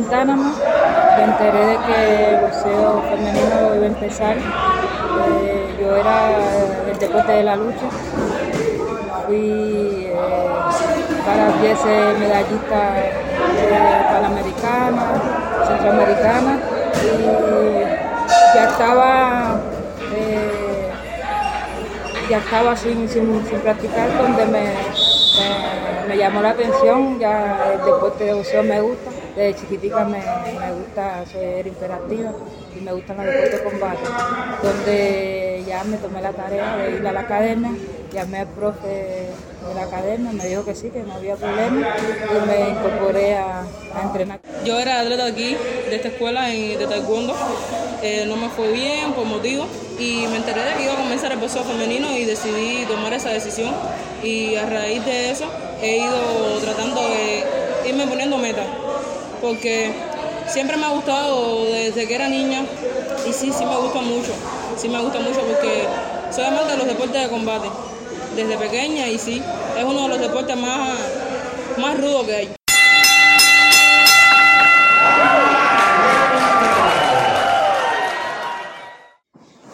Guantánamo, me enteré de que el boxeo femenino iba a empezar. Eh, yo era el deporte de la lucha. Fui eh, varias veces medallista eh, panamericana, centroamericana y ya estaba eh, ya estaba sin, sin, sin practicar donde me, me, llamó la atención, ya el deporte de boxeo me gusta, desde chiquitica me, me gusta, soy imperativa y me gustan los deportes de combate, donde ya me tomé la tarea de ir a la academia, llamé al profe de la academia, me dijo que sí, que no había problema y me incorporé a, a entrenar. Yo era atleta aquí, de esta escuela de taekwondo, eh, no me fue bien por motivo y me enteré de que iba a comenzar el boxeo femenino y decidí tomar esa decisión y a raíz de eso he ido tratando porque siempre me ha gustado desde que era niña y sí, sí me gusta mucho, sí me gusta mucho porque soy amante de los deportes de combate desde pequeña y sí, es uno de los deportes más, más rudos que hay.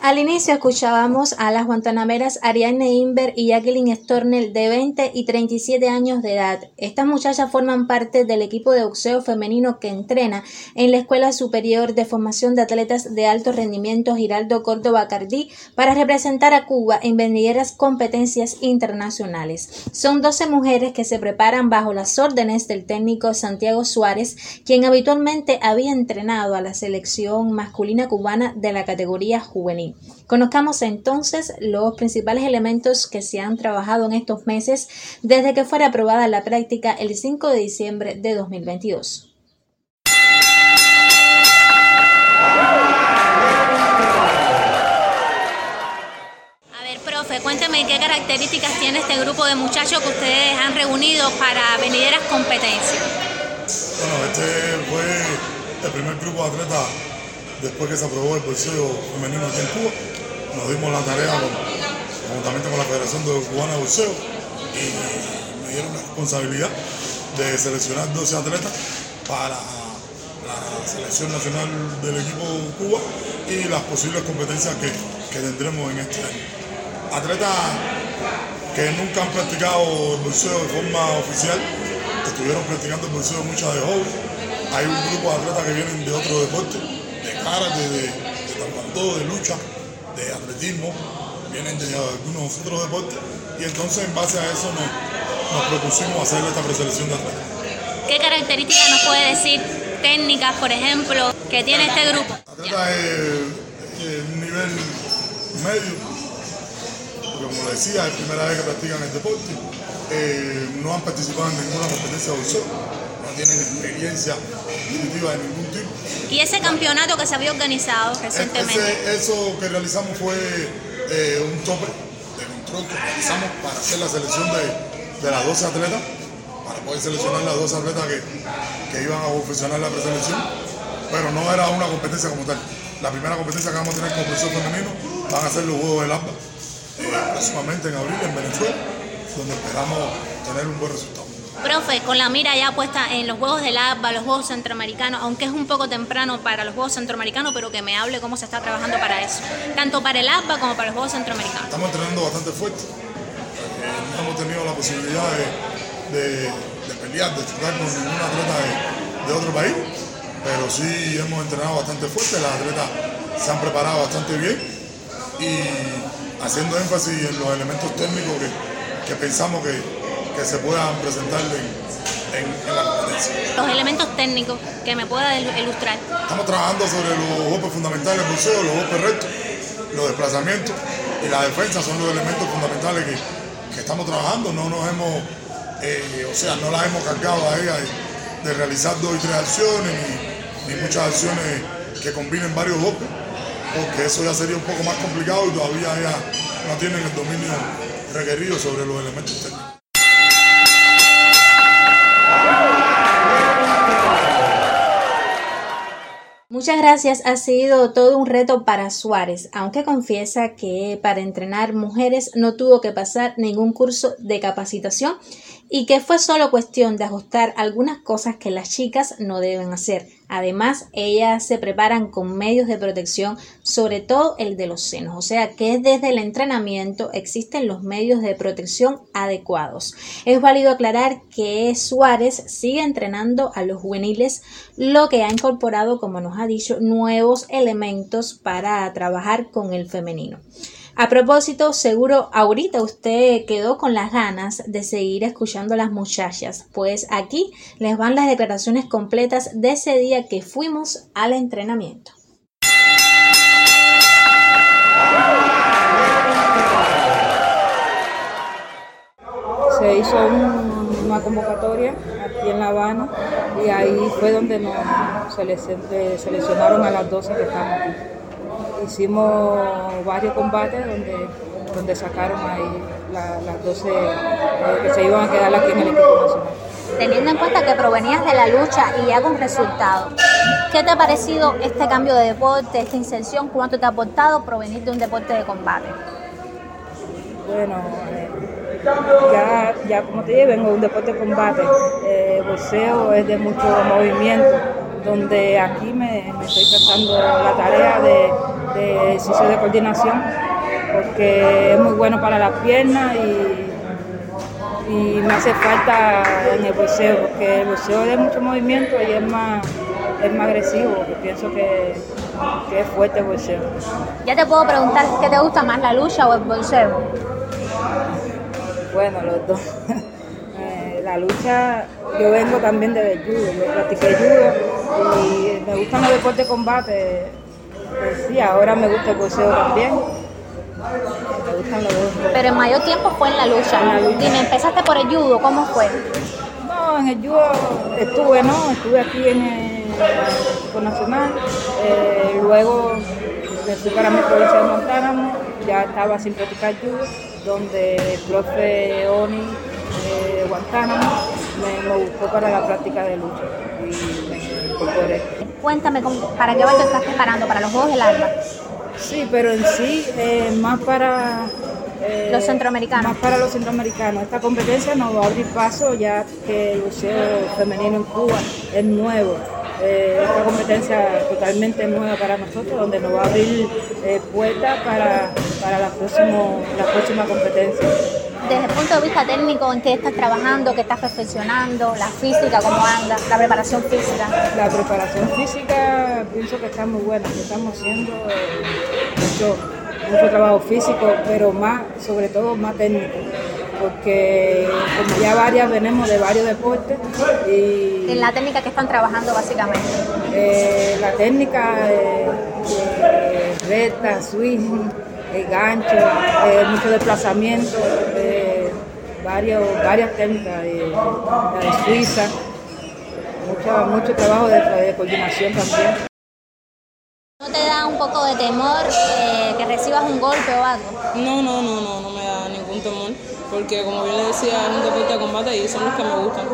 Al inicio escuchábamos a las guantanameras Ariane Inver y Jacqueline Stornell de 20 y 37 años de edad. Estas muchachas forman parte del equipo de boxeo femenino que entrena en la Escuela Superior de Formación de Atletas de Alto Rendimiento Giraldo Córdoba Cardí para representar a Cuba en venideras competencias internacionales. Son 12 mujeres que se preparan bajo las órdenes del técnico Santiago Suárez, quien habitualmente había entrenado a la selección masculina cubana de la categoría juvenil. Conozcamos entonces los principales elementos que se han trabajado en estos meses desde que fuera aprobada la práctica el 5 de diciembre de 2022. A ver, profe, cuéntame qué características tiene este grupo de muchachos que ustedes han reunido para venideras competencias. Bueno, este fue el primer grupo de atletas después que se aprobó el boxeo femenino aquí en Cuba, nos dimos la tarea conjuntamente con la Federación Cubana de Boxeo y me dieron la responsabilidad de seleccionar 12 atletas para la selección nacional del equipo Cuba y las posibles competencias que, que tendremos en este año. Atletas que nunca han practicado el boxeo de forma oficial, estuvieron practicando el boxeo muchas de jóvenes. Hay un grupo de atletas que vienen de otro deporte, de de, de taekwondo, de lucha, de atletismo, vienen de algunos otros deportes y entonces en base a eso nos, nos propusimos hacer esta preselección de atletas. ¿Qué características nos puede decir técnicas, por ejemplo, que tiene este grupo? Atletas de un nivel medio, porque como decía, es la primera vez que practican el deporte, eh, no han participado en ninguna competencia de boxeo, no tienen experiencia competitiva de ningún tipo. ¿Y ese campeonato que se había organizado recientemente? Ese, eso que realizamos fue eh, un tope de control que realizamos para hacer la selección de, de las 12 atletas, para poder seleccionar las 12 atletas que, que iban a profesional la preselección, pero no era una competencia como tal. La primera competencia que vamos a tener como profesor femenino van a ser los Juegos del AMBA, eh, próximamente en abril en Venezuela, donde esperamos tener un buen resultado. Profe, con la mira ya puesta en los Juegos del ABA, los Juegos Centroamericanos, aunque es un poco temprano para los Juegos Centroamericanos, pero que me hable cómo se está trabajando para eso, tanto para el ABA como para los Juegos Centroamericanos. Estamos entrenando bastante fuerte. Eh, no hemos tenido la posibilidad de, de, pelear, de chocar con ningún atleta de, de otro país, pero sí hemos entrenado bastante fuerte, las atletas se han preparado bastante bien y haciendo énfasis en los elementos técnicos que, que pensamos que, que, se puedan presentar en, en, en, la competencia. Los elementos técnicos que me pueda ilustrar. Estamos trabajando sobre los golpes fundamentales del boxeo, los golpes rectos, los desplazamientos y la defensa son los elementos fundamentales que, que estamos trabajando. No nos hemos, eh, o sea, no las hemos cargado a ella de, de realizar dos y tres acciones ni, ni muchas acciones que combinen varios golpes porque eso ya sería un poco más complicado y todavía ya no tienen el dominio requerido sobre los elementos técnicos. Muchas gracias. Ha sido todo un reto para Suárez, aunque confiesa que para entrenar mujeres no tuvo que pasar ningún curso de capacitación y que fue solo cuestión de ajustar algunas cosas que las chicas no deben hacer. Además, ellas se preparan con medios de protección, sobre todo el de los senos, o sea que desde el entrenamiento existen los medios de protección adecuados. Es válido aclarar que Suárez sigue entrenando a los juveniles, lo que ha incorporado, como nos ha dicho, nuevos elementos para trabajar con el femenino. A propósito, seguro ahorita usted quedó con las ganas de seguir escuchando a las muchachas, pues aquí les van las declaraciones completas de ese día que fuimos al entrenamiento. Se hizo una convocatoria aquí en La Habana y ahí fue donde nos seleccionaron a las 12 que estamos aquí hicimos varios combates donde, donde sacaron ahí las 12 eh, que se iban a quedar aquí en el equipo nacional. Teniendo en cuenta que provenías de la lucha y ya con resultados, ¿qué te ha parecido este cambio de deporte, esta inserción? ¿Cuánto te ha aportado provenir de un deporte de combate? Bueno, eh, ya, ya como te dije, vengo de un deporte de combate. Eh, boxeo es de mucho movimiento, donde aquí me, me estoy tratando la tarea de de ejercicio de coordinación, porque es muy bueno para las piernas y, y me hace falta en el boxeo, porque el boxeo es de mucho movimiento y es más, es más agresivo, pienso que, que es fuerte el boxeo. Ya te puedo preguntar, ¿qué te gusta más, la lucha o el boxeo? Bueno, los dos. Eh, la lucha, yo vengo también de judo, yo practiqué judo y me gustan los deportes de combate pues sí, ahora me gusta el boxeo también. Me gustan los dos. Pero el mayor tiempo fue en la lucha. Dime, empezaste por el judo, ¿cómo fue? No, en el judo estuve, ¿no? Estuve aquí en el nacional. Eh, luego me fui para mi provincia de Montana, ya estaba sin practicar judo, donde el profe Oni de Guantánamo me, me buscó para la práctica de lucha y me incorporé. Cuéntame, ¿para qué te estás preparando? ¿Para los Juegos del Alba? Sí, pero en sí, eh, más para... Eh, los centroamericanos. Más para los centroamericanos. Esta competencia nos va a abrir paso ya que el buceo femenino en Cuba es nuevo. Eh, esta competencia totalmente nueva para nosotros, donde nos va a abrir puertas para, para la, próximo, la próxima competencia desde el punto de vista técnico, ¿en qué estás trabajando? ¿Qué estás perfeccionando? ¿La física, cómo anda? ¿La preparación física? La preparación física pienso que está muy buena, que estamos haciendo mucho, mucho trabajo físico, pero más, sobre todo más técnico porque como ya varias venimos de varios deportes y... ¿En la técnica que están trabajando básicamente? Eh, la técnica de, de recta, swing, el gancho, eh, mucho desplazamiento, eh, varios, varias técnicas de, de Suiza, mucho, mucho trabajo de, de, coordinación también. ¿No te da un poco de temor eh, que recibas un golpe o algo? No, no, no, no, no porque como bien le decía, es un deporte de combate y son los que me gustan,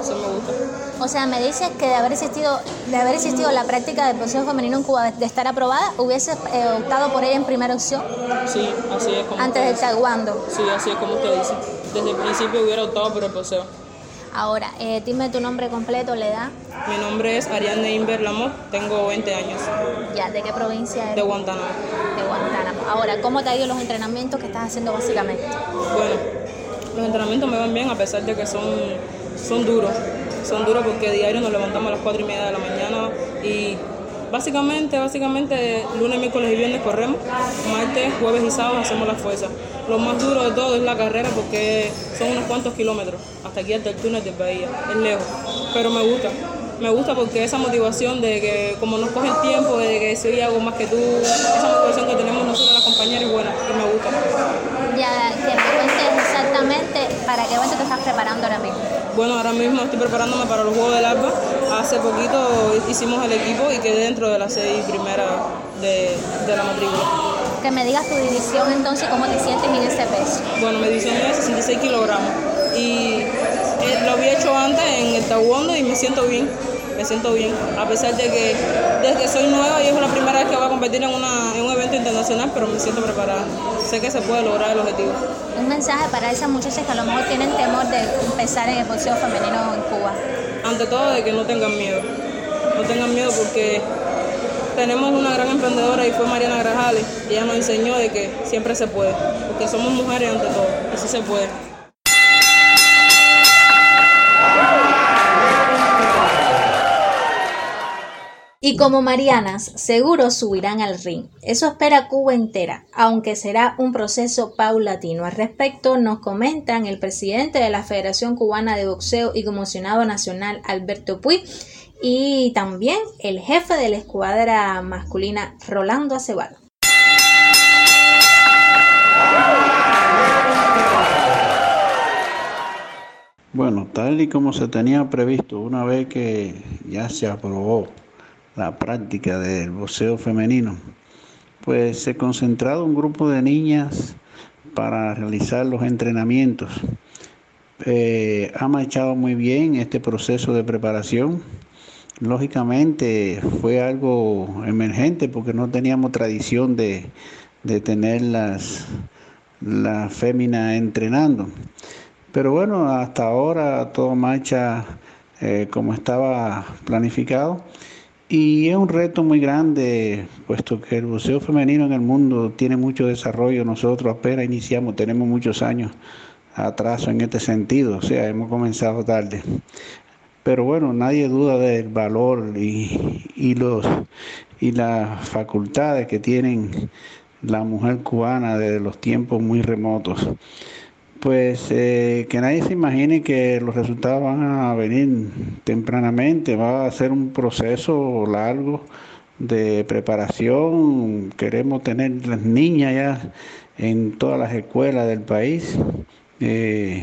eso me gusta. O sea, me dices que de haber existido, de haber existido la práctica del boxeo femenino en Cuba, de, estar aprobada, hubieses eh, optado por ella en primera opción. Sí, así es como. Antes del taekwondo. Sí, así es como usted dice. Desde el principio hubiera optado por el boxeo. Ahora, eh, dime tu nombre completo, la edad. Mi nombre es Ariane Inver Lamot, tengo 20 años. Ya, ¿de qué provincia eres? De Guantánamo. De Guantánamo. Ahora, ¿cómo te ha ido los entrenamientos que estás haciendo básicamente? Bueno, los entrenamientos me van bien a pesar de que son, son duros son duros porque diario nos levantamos a las 4 y media de la mañana y básicamente, básicamente lunes, miércoles y viernes corremos, martes, jueves y sábado hacemos la fuerza. Lo más duro de todo es la carrera porque son unos cuantos kilómetros, hasta aquí hasta el túnel de Bahía, es lejos, pero me gusta. Me gusta porque esa motivación de que como nos coge el tiempo, de que soy algo más que tú, esa motivación que tenemos nosotros las compañeras es buena y me gusta. Ya, que me cuentes exactamente para qué evento te estás preparando ahora mismo. Bueno, ahora mismo estoy preparándome para los Juegos del Alba. Hace poquito hicimos el equipo y quedé dentro de las seis primeras de, la matrícula. Que me digas tu división entonces, ¿cómo te sientes en ese peso? Bueno, mi división es 66 kilogramos y eh, lo había hecho antes en el taekwondo y me siento bien. me siento bien, a pesar de que desde que soy nueva y es la primera vez que voy a competir en, una, en un evento internacional, pero me siento preparada. Sé que se puede lograr el objetivo. Un mensaje para esas muchachas que a lo mejor tienen temor de empezar en el boxeo femenino en Cuba. Ante todo, de que no tengan miedo. No tengan miedo porque tenemos una gran emprendedora y fue Mariana Grajales. Ella nos enseñó de que siempre se puede, porque somos mujeres ante todo, y sí se puede. Y como Marianas, seguro subirán al ring. Eso espera Cuba entera, aunque será un proceso paulatino. Al respecto nos comentan el presidente de la Federación Cubana de Boxeo y comisionado nacional Alberto Puig y también el jefe de la escuadra masculina Rolando Aceval. Bueno, tal y como se tenía previsto, una vez que ya se aprobó la práctica del boxeo femenino, pues se concentrado un grupo de niñas para realizar los entrenamientos. Eh, ha marchado muy bien este proceso de preparación. Lógicamente fue algo emergente porque no teníamos tradición de, tener las, las féminas entrenando. Pero bueno, hasta ahora todo marcha eh, como estaba planificado y es un reto muy grande, puesto que el boxeo femenino en el mundo tiene mucho desarrollo. Nosotros apenas iniciamos, tenemos muchos años atraso en este sentido, o sea, hemos comenzado tarde. Pero bueno, nadie duda del valor y, y los, y las facultades que tienen la mujer cubana desde los tiempos muy remotos pues eh, que nadie se imagine que los resultados van a venir tempranamente, va a ser un proceso largo de preparación, queremos tener las niñas ya en todas las escuelas del país, eh,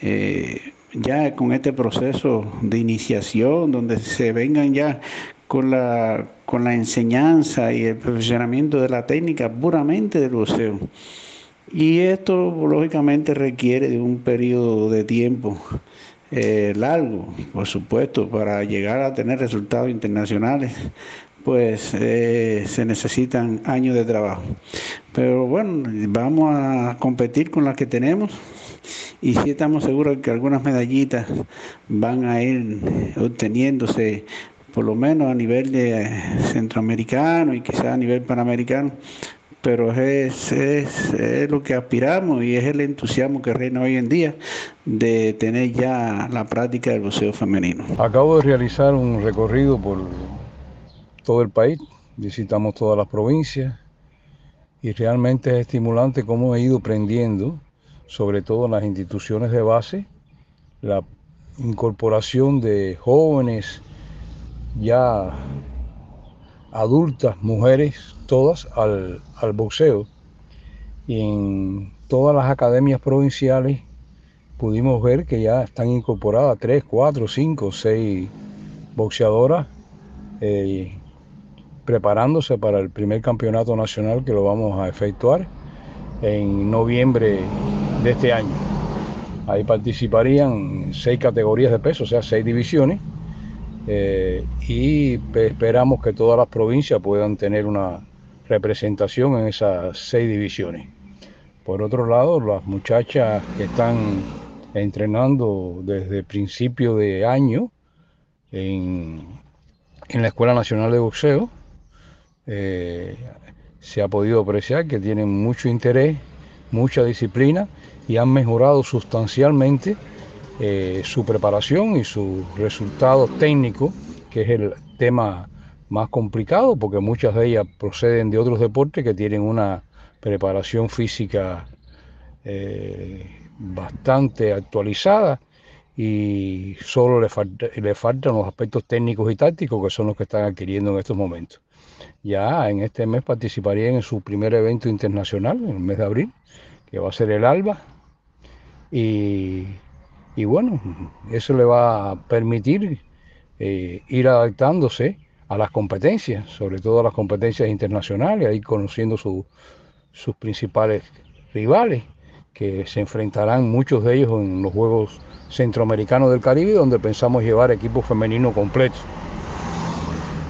eh, ya con este proceso de iniciación, donde se vengan ya con la, con la enseñanza y el perfeccionamiento de la técnica puramente del boxeo. Y esto lógicamente requiere de un periodo de tiempo eh, largo, por supuesto, para llegar a tener resultados internacionales, pues eh, se necesitan años de trabajo. Pero bueno, vamos a competir con las que tenemos y sí estamos seguros que algunas medallitas van a ir obteniéndose por lo menos a nivel de centroamericano y quizás a nivel panamericano pero es, es, lo que aspiramos y es el entusiasmo que reina hoy en día de tener ya la práctica del boxeo femenino. Acabo de realizar un recorrido por todo el país, visitamos todas las provincias y realmente es estimulante cómo he ido aprendiendo, sobre todo en las instituciones de base, la incorporación de jóvenes ya adultas, mujeres, todas al, boxeo. Y en todas las academias provinciales pudimos ver que ya están incorporadas tres, cuatro, cinco, seis boxeadoras eh, preparándose para el primer campeonato nacional que lo vamos a efectuar en noviembre de este año. Ahí participarían seis categorías de peso, o sea, seis divisiones eh, y esperamos que todas las provincias puedan tener una representación en esas seis divisiones. Por otro lado, las muchachas que están entrenando desde principio de año en, la Escuela Nacional de Boxeo, eh, se ha podido apreciar que tienen mucho interés, mucha disciplina y han mejorado sustancialmente eh, su preparación y su resultado técnico, que es el tema más complicado, porque muchas de ellas proceden de otros deportes que tienen una preparación física eh, bastante actualizada y solo le, faltan los aspectos técnicos y tácticos que son los que están adquiriendo en estos momentos. Ya en este mes participarían en su primer evento internacional, en el mes de abril, que va a ser el ALBA, y y bueno, eso le va a permitir eh, ir adaptándose a las competencias, sobre todo a las competencias internacionales, ahí conociendo sus principales rivales, que se enfrentarán muchos de ellos en los Juegos Centroamericanos del Caribe, donde pensamos llevar equipo femenino completo.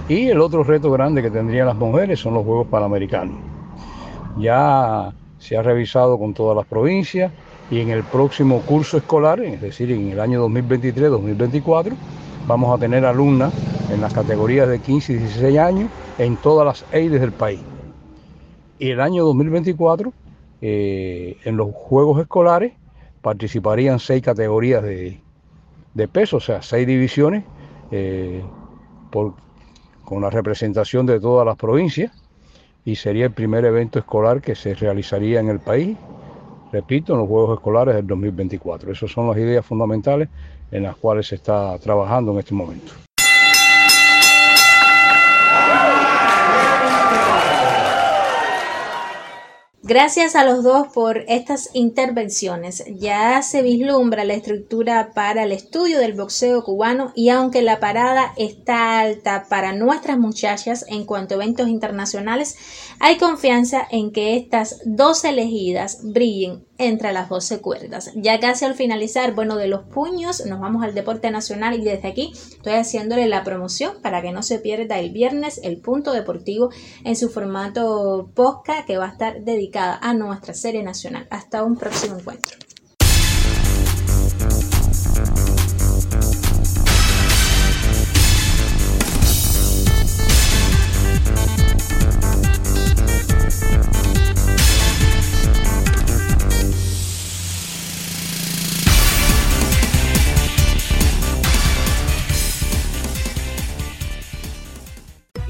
Y el otro reto grande que tendrían las mujeres son los Juegos Panamericanos. Ya se ha revisado con todas las provincias y en el próximo curso escolar, es decir, en el año 2023-2024, vamos a tener alumnas en las categorías de 15 y 16 años en todas las EIDES del país. Y el año 2024, eh, en los Juegos Escolares, participarían seis categorías de, peso, o sea, seis divisiones eh, con la representación de todas las provincias y sería el primer evento escolar que se realizaría en el país, repito, en los Juegos Escolares del 2024. Esas son las ideas fundamentales en las cuales se está trabajando en este momento. Gracias a los dos por estas intervenciones. Ya se vislumbra la estructura para el estudio del boxeo cubano y aunque la parada está alta para nuestras muchachas en cuanto a eventos internacionales, hay confianza en que estas dos elegidas brillen entre las 12 cuerdas. Ya casi al finalizar, bueno, de los puños, nos vamos al deporte nacional y desde aquí estoy haciéndole la promoción para que no se pierda el viernes el punto deportivo en su formato posca que va a estar dedicada a nuestra serie nacional. Hasta un próximo encuentro.